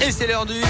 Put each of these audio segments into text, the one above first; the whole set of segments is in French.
Et c'est l'heure du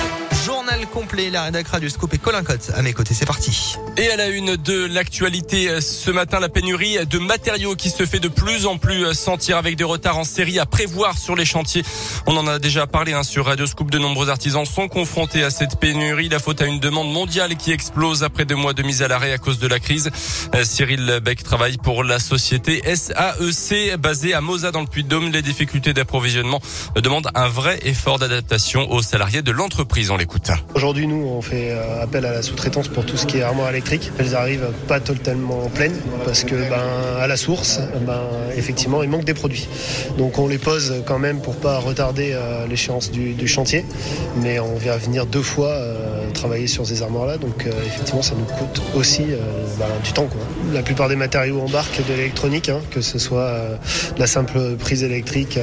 journal complet. La rédac du Scoop et Colin Cotte à mes côtés. C'est parti. Et à la une de l'actualité euh, ce matin, la pénurie de matériaux qui se fait de plus en plus euh, sentir avec des retards en série à prévoir sur les chantiers. On en a déjà parlé hein, sur Radio Scoop. De nombreux artisans sont confrontés à cette pénurie. La faute à une demande mondiale qui explose après deux mois de mise à l'arrêt à cause de la crise. Euh, Cyril Beck travaille pour la société SAEC basée à Moza dans le Puy-de-Dôme. Les difficultés d'approvisionnement demandent un vrai effort d'adaptation aux salariés de l'entreprise. On l'écoute. Aujourd'hui, nous, on fait euh, appel à la sous-traitance pour tout ce qui est armoire électrique. Elles arrivent pas totalement pleines parce que, ben, à la source, ben, effectivement, il manque des produits. Donc, on les pose quand même pour pas retarder euh, l'échéance du, chantier. Mais on vient venir deux fois euh, travailler sur ces armoires-là. Donc, effectivement, ça nous coûte aussi ben, du temps. La plupart des matériaux embarquent de l'électronique, hein, que ce soit la simple prise électrique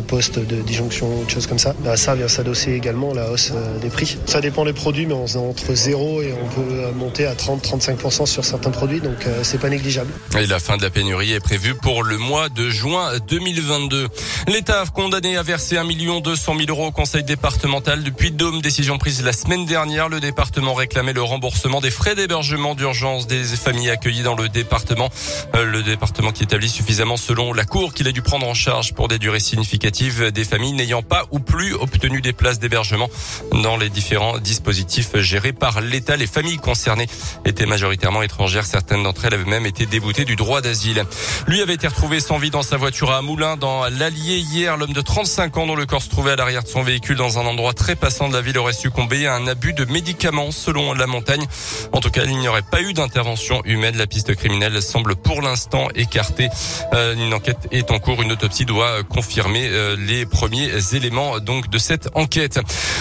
au poste de disjonction, autre chose comme ça. Ben, ça vient s'adosser également à la hausse des prix. Ça dépend des produits, mais on est entre 0 et on peut monter à 30-35% sur certains produits, donc euh, c'est pas négligeable. Et la fin de la pénurie est prévue pour le mois de juin 2022. L'État a condamné à verser 1 200 000 euros au conseil départemental depuis Dôme. Décision prise la semaine dernière. Le département réclamait le remboursement des frais d'hébergement d'urgence des familles accueillies dans le département. Euh, le département qui établit suffisamment selon la Cour qu'il a dû prendre en charge pour des durées significatives des familles n'ayant pas ou plus obtenu des places d'hébergement dans les différents dispositifs gérés par l'État. Les familles concernées étaient majoritairement étrangères. Certaines d'entre elles avaient même été déboutées du droit d'asile. Lui avait été retrouvé sans vie dans sa voiture à Moulins, dans l'Allier hier. L'homme de 35 ans dont le corps se trouvait à l'arrière de son véhicule dans un endroit très passant de la ville aurait succombé à un abus de médicaments selon la montagne. En tout cas, il n'y aurait pas eu d'intervention humaine. La piste criminelle semble pour l'instant écartée. Euh, une enquête est en cours. Une autopsie doit confirmer euh, les premiers éléments donc de cette enquête.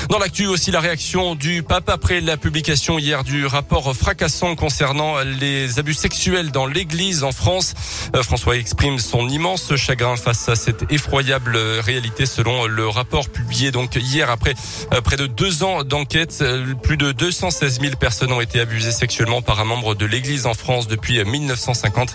Dans l'actu aussi la réaction du pape après la publication hier du rapport fracassant concernant les abus sexuels dans l'église en France. Euh, François exprime son immense chagrin face à cette effroyable réalité selon le rapport publié donc hier après euh, près de deux ans d'enquête. Euh, plus de 216 000 personnes ont été abusées sexuellement par un membre de l'église en France depuis 1950.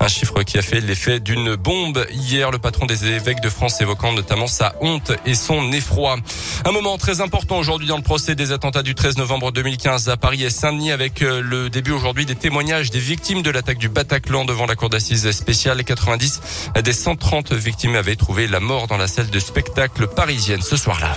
Un chiffre qui a fait l'effet d'une bombe. Hier, le patron des évêques de France évoquant notamment sa honte et son effroi. Un moment très important aujourd'hui dans le procès des attentats du 13 novembre 2015 à Paris et Saint-Denis avec euh, le début aujourd'hui des témoignages des victimes de l'attaque du Bataclan devant la cour d'assises spéciale 90. Des 130 victimes avaient trouvé la mort dans la salle de spectacle parisienne ce soir-là.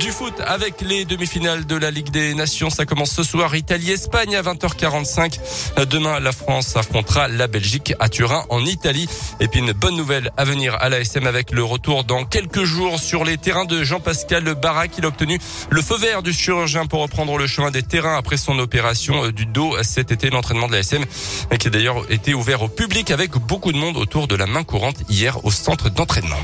Du foot avec les demi-finales de la Ligue des Nations. Ça commence ce soir. Italie-Espagne à 20h45. Demain, la France affrontera la Belgique à Turin en Italie. Et puis une bonne nouvelle à venir à l'ASM avec le retour dans quelques jours sur les terrains de Jean-Pascal Barrac. Il a obtenu le feu vert du chirurgien pour reprendre le chemin des terrains après son opération du dos cet été. L'entraînement de l'ASM qui a d'ailleurs été ouvert au public avec beaucoup de monde autour de la main courante hier au centre d'entraînement.